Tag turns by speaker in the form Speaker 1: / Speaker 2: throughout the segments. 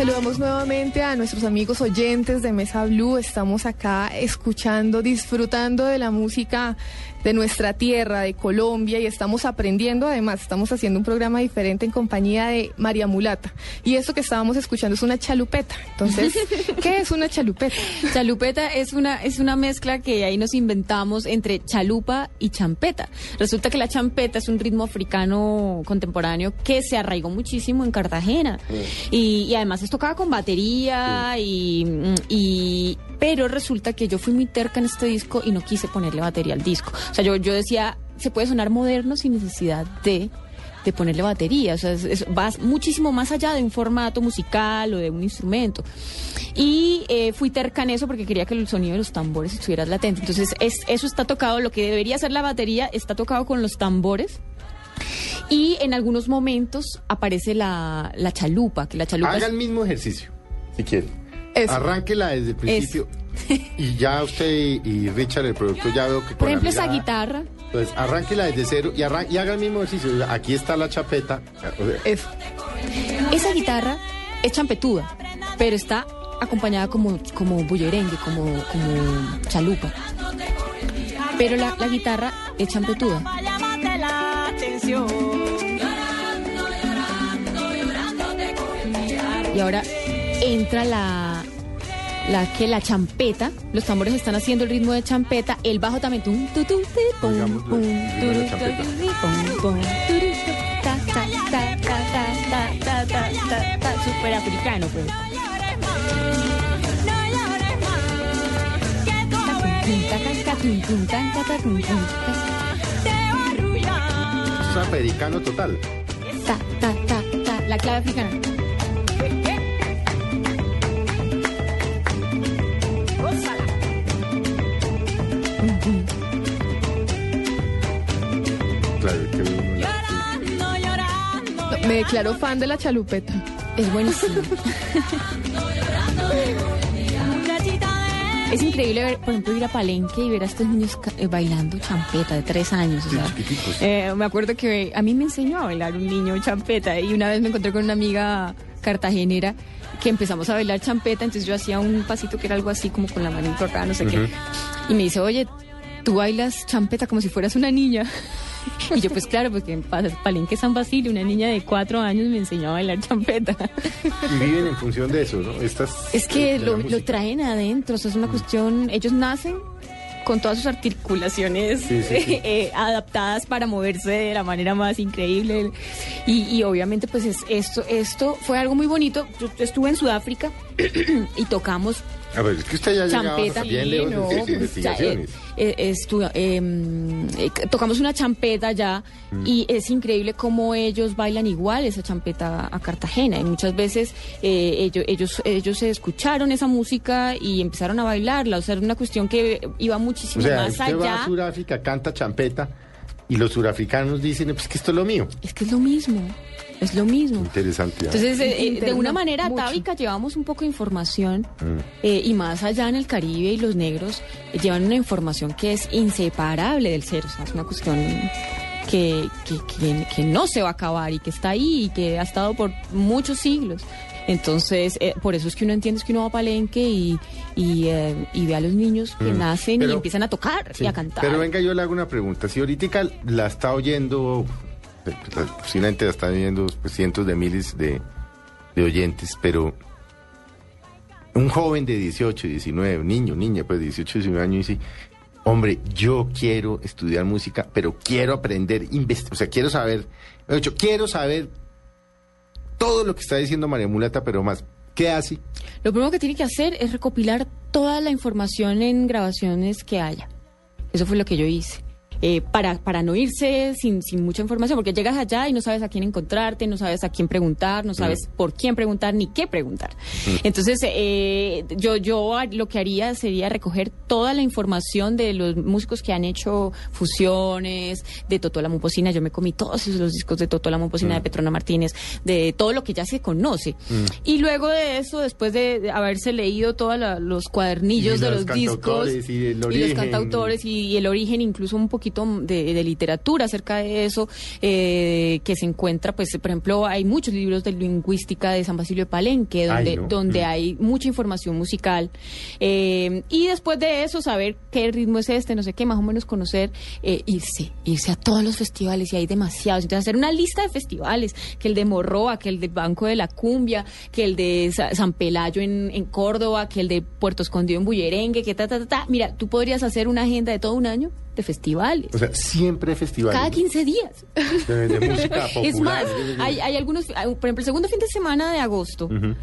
Speaker 1: Saludamos nuevamente a nuestros amigos oyentes de Mesa Blue. Estamos acá escuchando, disfrutando de la música de nuestra tierra, de Colombia, y estamos aprendiendo. Además, estamos haciendo un programa diferente en compañía de María Mulata. Y esto que estábamos escuchando es una chalupeta. Entonces, ¿qué es una chalupeta?
Speaker 2: Chalupeta es una, es una mezcla que ahí nos inventamos entre chalupa y champeta. Resulta que la champeta es un ritmo africano contemporáneo que se arraigó muchísimo en Cartagena. Y, y además es tocada con batería y, y pero resulta que yo fui muy terca en este disco y no quise ponerle batería al disco. O sea, yo, yo decía, se puede sonar moderno sin necesidad de, de ponerle batería. O sea, es, es- va muchísimo más allá de un formato musical o de un instrumento. Y eh, fui terca en eso porque quería que el sonido de los tambores estuviera latente. Entonces, es, eso está tocado, lo que debería ser la batería está tocado con los tambores. Y en algunos momentos aparece la, la chalupa, que la chalupa es-
Speaker 3: Haga el mismo ejercicio, si quiere.
Speaker 1: Eso.
Speaker 3: Arránquela desde el principio. Y ya usted y, y Richard, el productor, ya veo que con
Speaker 2: por
Speaker 3: la
Speaker 2: ejemplo, esa guitarra.
Speaker 3: Entonces, arránquela desde cero y, arran- y haga el mismo ejercicio. Aquí está la chapeta. O sea,
Speaker 1: Eso.
Speaker 2: Esa guitarra es champetuda, pero está acompañada como, como bullerengue, como, como chalupa. Pero la, la guitarra es champetuda. Y ahora entra la, la que la champeta, los tambores están haciendo el ritmo de champeta, el bajo también tum tu tum pum pum ta ta ta ta ta ta ta super africano pues.
Speaker 3: Es africano total.
Speaker 2: Ta ta ta ta la clave africana.
Speaker 3: Claro, que uno la-
Speaker 1: No, me declaro fan de la chalupeta.
Speaker 2: Es buenísimo. Es increíble ver, por ejemplo, ir a Palenque y ver a estos niños eh, bailando champeta de tres años. o sea, eh, me acuerdo que a mí me enseñó a bailar un niño champeta y una vez me encontré con una amiga cartagenera que empezamos a bailar champeta, entonces yo hacía un pasito que era algo así como con la manito acá, no sé qué. Y me dice, oye, tú bailas champeta como si fueras una niña. Y yo, pues claro, porque en Pa- Palenque San Basilio, una niña de cuatro años me enseñó a bailar champeta.
Speaker 3: Y viven en función de eso, ¿no? Estas,
Speaker 2: Es que lo, lo traen adentro, es una cuestión, ellos nacen con todas sus articulaciones
Speaker 3: Sí, sí, sí.
Speaker 2: eh, adaptadas para moverse de la manera más increíble. Y, y obviamente pues es, esto, esto fue algo muy bonito. Yo estuve en Sudáfrica y tocamos
Speaker 3: A ver, es que usted ya llegaba
Speaker 2: champeta.
Speaker 3: bien lejos
Speaker 2: no,
Speaker 3: de sus
Speaker 2: pues, ya,
Speaker 3: investigaciones.
Speaker 2: eh, eh, eh, eh, tocamos una champeta ya
Speaker 3: Mm.
Speaker 2: y es increíble cómo ellos bailan igual esa champeta a Cartagena y muchas veces eh, ellos, ellos ellos se escucharon esa música y empezaron a bailarla, o sea, era una cuestión que iba
Speaker 3: o
Speaker 2: muchísimo
Speaker 3: sea,
Speaker 2: más
Speaker 3: usted va
Speaker 2: allá.
Speaker 3: a Sudáfrica, canta champeta y los surafricanos dicen, pues que esto es lo mío.
Speaker 2: Es que es lo mismo, es lo mismo.
Speaker 3: Interesante. ¿ah?
Speaker 2: Entonces, eh, eh, de una manera atávica llevamos un poco de información
Speaker 3: Mm.
Speaker 2: eh, y más allá en el Caribe y los negros eh, llevan una información que es inseparable del ser, o sea, es una cuestión que, que, que- que no se va a acabar y que está ahí y que ha estado por muchos siglos. Entonces, eh, por eso es que uno entiende es que uno va a Palenque y, y, eh, y ve a los niños que
Speaker 3: Mm.
Speaker 2: nacen y empiezan a tocar
Speaker 3: Sí,
Speaker 2: y a cantar.
Speaker 3: Pero venga, yo le hago una pregunta. Si ahorita la está oyendo, eh, posiblemente la están oyendo pues, cientos de miles de, de oyentes, pero un joven de 18, 19, un niño, niña, pues 18, 19 años, dice, hombre, yo quiero estudiar música, pero quiero aprender, o sea, quiero saber, de hecho, quiero saber todo lo que está diciendo María Mulata, pero más, ¿qué hace?
Speaker 2: Lo primero que tiene que hacer es recopilar toda la información en grabaciones que haya. Eso fue lo que yo hice. Eh, para, para no irse sin, sin mucha información, porque llegas allá y no sabes a quién encontrarte, no sabes a quién preguntar, no sabes por quién preguntar ni qué preguntar. Entonces, eh, yo, yo lo que haría sería recoger toda la información de los músicos que han hecho fusiones, de Totó la Momposina. Yo me comí todos los discos de Totó la Momposina, de Petrona Martínez, de todo lo que ya se conoce. Y luego de eso, después de de haberse leído todos los cuadernillos
Speaker 3: Y
Speaker 2: de
Speaker 3: los
Speaker 2: los discos
Speaker 3: y
Speaker 2: los cantautores y, y el origen, incluso un poquito poquito de, de literatura acerca de eso, eh, que se encuentra, pues, por ejemplo, hay muchos libros de lingüística de San Basilio de Palenque, donde,
Speaker 3: Ay, no.
Speaker 2: donde
Speaker 3: Mm.
Speaker 2: hay mucha información musical. Eh, y después de eso, saber qué ritmo es este, no sé qué, más o menos conocer, eh, irse, irse a todos los festivales, y hay demasiados. Entonces, hacer una lista de festivales, que el de Morroa, que el de Banco de la Cumbia, que el de Sa- San Pelayo en, en Córdoba, que el de Puerto Escondido en Bullerengue, que ta, ta, ta, ta. Mira, tú podrías hacer una agenda de todo un año de festivales.
Speaker 3: O sea, siempre festivales.
Speaker 2: Cada 15 días.
Speaker 3: De, de música popular.
Speaker 2: Es más, hay, hay algunos, hay- por ejemplo, el segundo fin de semana de agosto.
Speaker 3: Ujú.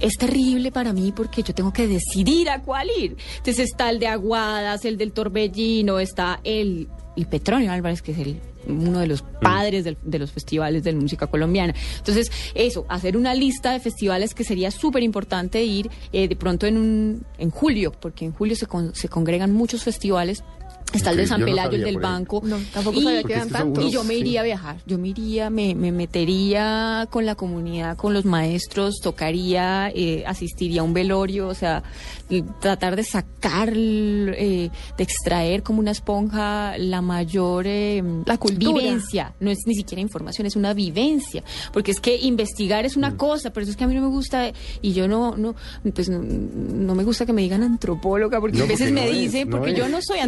Speaker 2: Es terrible para mí porque yo tengo que decidir a cuál ir. Entonces está el de Aguadas, el del Torbellino, está el, el Petronio Álvarez, que es el, uno de los padres del- de los festivales de la música colombiana. Entonces, eso, hacer una lista de festivales que sería súper importante ir eh, de pronto en, un, en julio, porque en julio se, con- se congregan muchos festivales. Está el de San
Speaker 3: yo no
Speaker 2: Pelayo, el del banco.
Speaker 1: No, tampoco
Speaker 2: Y-
Speaker 1: sabía que
Speaker 3: es
Speaker 1: eran tantos.
Speaker 2: y yo me
Speaker 3: Sí.
Speaker 2: iría a viajar, yo me iría, me, me metería con la comunidad, con los maestros, tocaría, eh, asistiría a un velorio, o sea, y tratar de sacar, eh, de extraer como una esponja la mayor eh,
Speaker 1: La cultura.
Speaker 2: vivencia. No es ni siquiera información, es una vivencia. Porque es que investigar es
Speaker 3: Mm.
Speaker 2: una cosa, pero eso es que a mí no me gusta, y yo no, no, pues no, no me gusta que me digan antropóloga, porque
Speaker 3: No,
Speaker 2: a veces
Speaker 3: porque
Speaker 2: me
Speaker 3: es,
Speaker 2: dicen,
Speaker 3: no
Speaker 2: porque yo
Speaker 3: es.
Speaker 2: no soy
Speaker 1: Sí,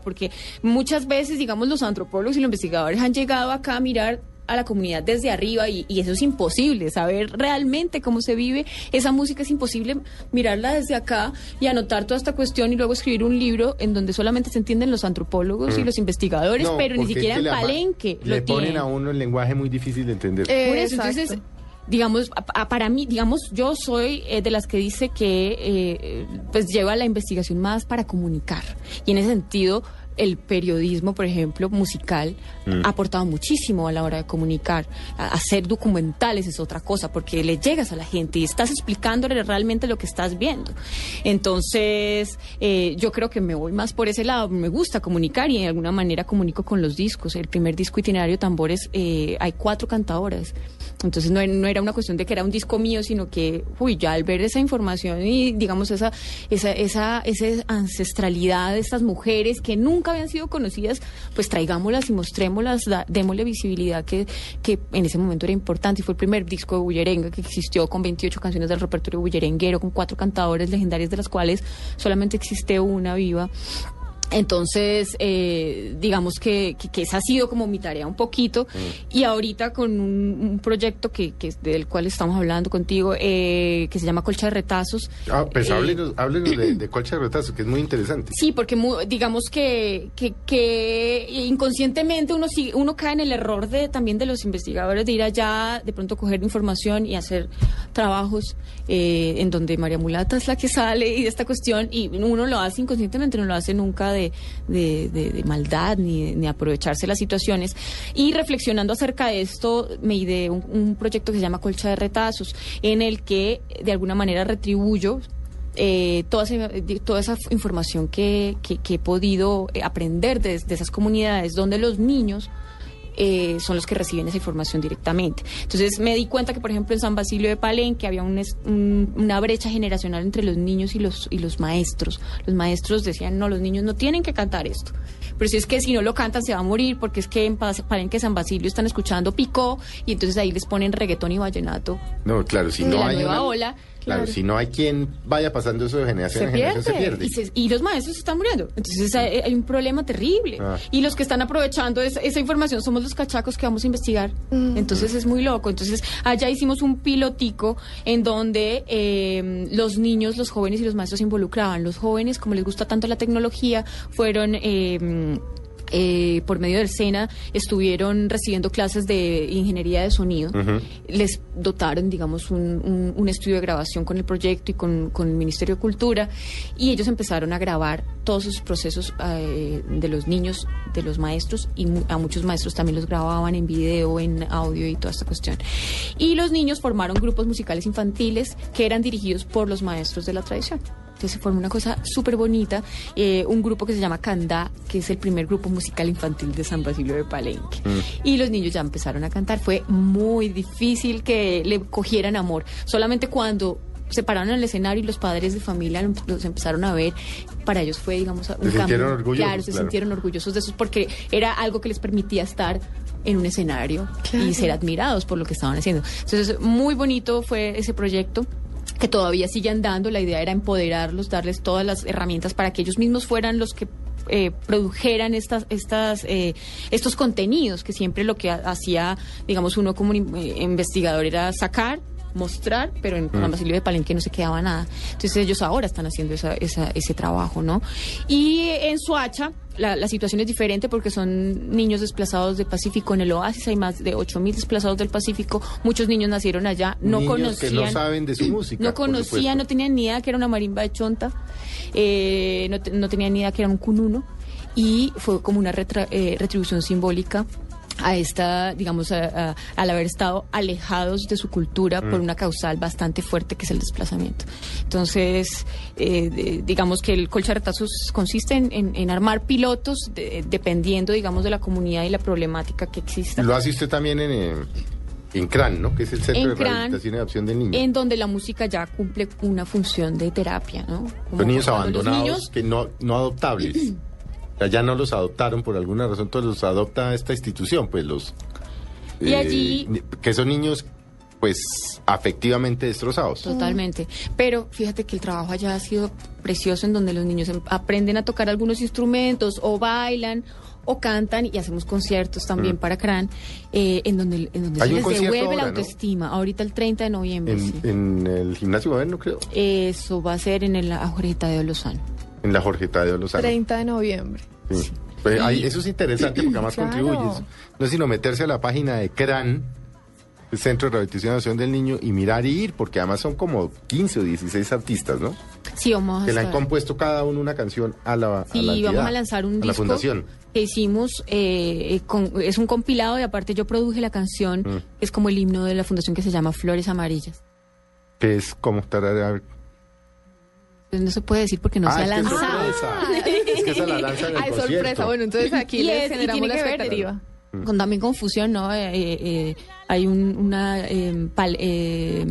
Speaker 2: porque muchas veces, digamos, los antropólogos y los investigadores han llegado acá a mirar a la comunidad desde arriba y, y eso es imposible, saber realmente cómo se vive esa música es imposible mirarla desde acá y anotar toda esta cuestión y luego escribir un libro en donde solamente se entienden los antropólogos y los investigadores,
Speaker 3: Mm. No,
Speaker 2: pero ni
Speaker 3: es
Speaker 2: siquiera
Speaker 3: que
Speaker 2: en Palenque
Speaker 3: Le
Speaker 2: lo
Speaker 3: ponen
Speaker 2: tienen.
Speaker 3: a uno el lenguaje muy difícil de entender.
Speaker 1: Eh,
Speaker 2: Por eso, entonces, digamos, para mí, digamos, yo soy eh, de las que dice que eh, pues lleva la investigación más para comunicar. Y en ese sentido, el periodismo, por ejemplo, musical,
Speaker 3: Mm.
Speaker 2: ha aportado muchísimo a la hora de comunicar. A- hacer documentales es otra cosa, porque le llegas a la gente y estás explicándole realmente lo que estás viendo. Entonces, eh, yo creo que me voy más por ese lado. Me gusta comunicar y de alguna manera comunico con los discos. El primer disco itinerario Tambores, eh, hay cuatro cantadoras. Entonces no, no era una cuestión de que era un disco mío, sino que, uy, ya al ver esa información y digamos esa, esa, esa, esa ancestralidad de estas mujeres que nunca habían sido conocidas, pues traigámoslas y mostrémoslas, démosle visibilidad que, que en ese momento era importante. Y fue el primer disco de Bullerenga que existió con 28 canciones del repertorio bullerenguero, con cuatro cantadores legendarias de las cuales solamente existe una viva. Entonces, eh, digamos que, que, que esa ha sido como mi tarea un poquito. Y ahorita con un, un proyecto que, que del cual estamos hablando contigo, eh, que se llama Colcha de Retazos.
Speaker 3: Ah, pues
Speaker 2: Eh,
Speaker 3: háblenos, háblenos de, de Colcha de Retazo, que es muy interesante.
Speaker 2: Sí, porque mu- digamos que, que, que inconscientemente uno sigue- uno cae en el error de también de los investigadores de ir allá, de pronto coger información y hacer trabajos eh, en donde María Mulata es la que sale y de esta cuestión y uno lo hace inconscientemente, no lo hace nunca de, de, maldad ni, aprovecharse las situaciones. Y reflexionando acerca de esto, me ideé un, proyecto que se llama Colcha de Retazos, en el que de alguna manera retribuyo eh, toda, esa, toda esa información que, he podido eh, aprender de, de esas comunidades donde los niños eh, son los que reciben esa información directamente. Entonces me di cuenta que, por ejemplo, en San Basilio de Palenque había un una brecha generacional entre los niños y los, y los maestros. Los maestros decían, no, los niños no tienen que cantar esto. Pero si es que si no lo cantan se va a morir, porque es que en Pa- Palenque, San Basilio están escuchando picó y entonces ahí les ponen reggaetón y vallenato
Speaker 3: No, claro, si no
Speaker 2: la
Speaker 3: hay
Speaker 2: nueva
Speaker 3: una-
Speaker 2: ola.
Speaker 3: Claro,
Speaker 1: Claro.
Speaker 3: si no hay quien vaya pasando eso de generación
Speaker 2: se
Speaker 3: en generación, se
Speaker 2: pierde. Y, se- y los maestros están muriendo. Entonces hay, hay un problema terrible.
Speaker 3: Ah.
Speaker 2: Y los que están aprovechando esa, esa información somos los cachacos que vamos a investigar. Entonces es muy loco. Entonces allá hicimos un pilotico en donde eh, los niños, los jóvenes y los maestros se involucraban. Los jóvenes, como les gusta tanto la tecnología, fueron... eh, eh, por medio del SENA estuvieron recibiendo clases de ingeniería de sonido. Les dotaron, digamos, un, un- un estudio de grabación con el proyecto y con, con el Ministerio de Cultura y ellos empezaron a grabar todos esos procesos eh, de los niños, de los maestros y mu- a muchos maestros también los grababan en video, en audio y toda esta cuestión. Y los niños formaron grupos musicales infantiles que eran dirigidos por los maestros de la tradición. Entonces se formó una cosa súper bonita, eh, un grupo que se llama Candá, que es el primer grupo musical infantil de San Basilio de Palenque. Y los niños ya empezaron a cantar. Fue muy difícil que le cogieran amor. Solamente cuando se pararon en el escenario y los padres de familia los empezaron a ver. Para ellos fue, digamos, un
Speaker 3: Se
Speaker 2: cambio.
Speaker 3: sintieron orgullosos,
Speaker 2: Claro, se
Speaker 3: claro.
Speaker 2: sintieron orgullosos de eso porque era algo que les permitía estar en un escenario
Speaker 1: Claro.
Speaker 2: y ser admirados por lo que estaban haciendo. Entonces, muy bonito fue ese proyecto que todavía sigue andando. La idea era empoderarlos, darles todas las herramientas para que ellos mismos fueran los que eh, produjeran estas, estas, eh, estos contenidos, que siempre lo que ha- hacía, digamos, uno como un eh, investigador era sacar mostrar, pero en San Basilio de Palenque no se quedaba nada. Entonces ellos ahora están haciendo esa, esa- ese trabajo, ¿no? Y en Suacha la, la situación es diferente porque son niños desplazados del Pacífico. En el Oasis hay más de 8.000 desplazados del Pacífico. Muchos niños nacieron allá, no
Speaker 3: Niños
Speaker 2: conocían.
Speaker 3: que no saben de su música.
Speaker 2: No conocían, no tenían ni idea que era una marimba de chonta, eh, no, no tenían ni idea que era un cununo y fue como una retra- eh, retribución simbólica a esta, digamos, a- a- al haber estado alejados de su cultura
Speaker 3: Mm.
Speaker 2: por una causal bastante fuerte que es el desplazamiento. Entonces, eh, de- digamos que el colcharetazos consiste en, en- en armar pilotos de- dependiendo, digamos, de la comunidad y la problemática que exista.
Speaker 3: Lo hace usted también en, eh, en CRAN, ¿no? Que es el Centro
Speaker 2: En
Speaker 3: de
Speaker 2: CRAN,
Speaker 3: Rehabilitación y Adopción del Niño.
Speaker 2: en donde la música ya cumple una función de terapia, ¿no? Como
Speaker 3: los niños
Speaker 2: los
Speaker 3: abandonados
Speaker 2: niños-
Speaker 3: que no, no adoptables. Ya no los adoptaron por alguna razón, entonces los adopta esta institución, pues los...
Speaker 2: Y allí-
Speaker 3: ni- Que son niños, pues, afectivamente destrozados.
Speaker 2: Totalmente. Pero fíjate que el trabajo allá ha sido precioso en donde los niños em- aprenden a tocar algunos instrumentos o bailan o cantan y hacemos conciertos también para CRAN eh, en donde, en donde
Speaker 3: Mm.
Speaker 2: Se les devuelve la autoestima. Ahorita el 30 de noviembre.
Speaker 3: En,
Speaker 2: sí.
Speaker 3: en el gimnasio moderno, creo.
Speaker 2: Eso va a ser en el Jorge Tadeo Lozano.
Speaker 3: En la Jorge Tadeo Lozano.
Speaker 1: 30 de noviembre.
Speaker 3: Sí. Pues, ahí- eso es interesante porque además
Speaker 1: Claro.
Speaker 3: contribuye. No es sino meterse a la página de CRAN, el Centro de Rehabilitación del Niño, y mirar y ir, porque además son como 15 o 16 artistas, ¿no?
Speaker 2: Sí, vamos a
Speaker 3: Que le han
Speaker 2: estar-
Speaker 3: compuesto cada uno una canción a la, a
Speaker 2: Sí,
Speaker 3: la entidad,
Speaker 2: vamos a lanzar un
Speaker 3: a la
Speaker 2: disco
Speaker 3: fundación.
Speaker 2: que hicimos, eh, eh, con- es un compilado y aparte yo produje la canción,
Speaker 3: Mm.
Speaker 2: es como el himno de la fundación que se llama Flores Amarillas.
Speaker 3: Que es como tarara-
Speaker 2: Entonces no se puede decir porque no
Speaker 3: Ah,
Speaker 2: se ha
Speaker 3: es que
Speaker 2: lanzado.
Speaker 3: sorpresa. Es que esa la lanza en el
Speaker 1: Ay, sorpresa. Bueno, entonces aquí
Speaker 2: Y
Speaker 1: les
Speaker 2: es- y
Speaker 1: generamos
Speaker 2: tiene
Speaker 1: la
Speaker 2: que ver,
Speaker 1: expectativa.
Speaker 2: Con también confusión, ¿no? Eh, eh, eh, hay un, una eh, pal- eh,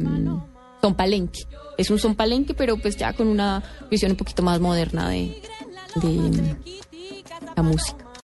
Speaker 2: son palenque. Es un son palenque, pero pues ya con una visión un poquito más moderna de, de la música.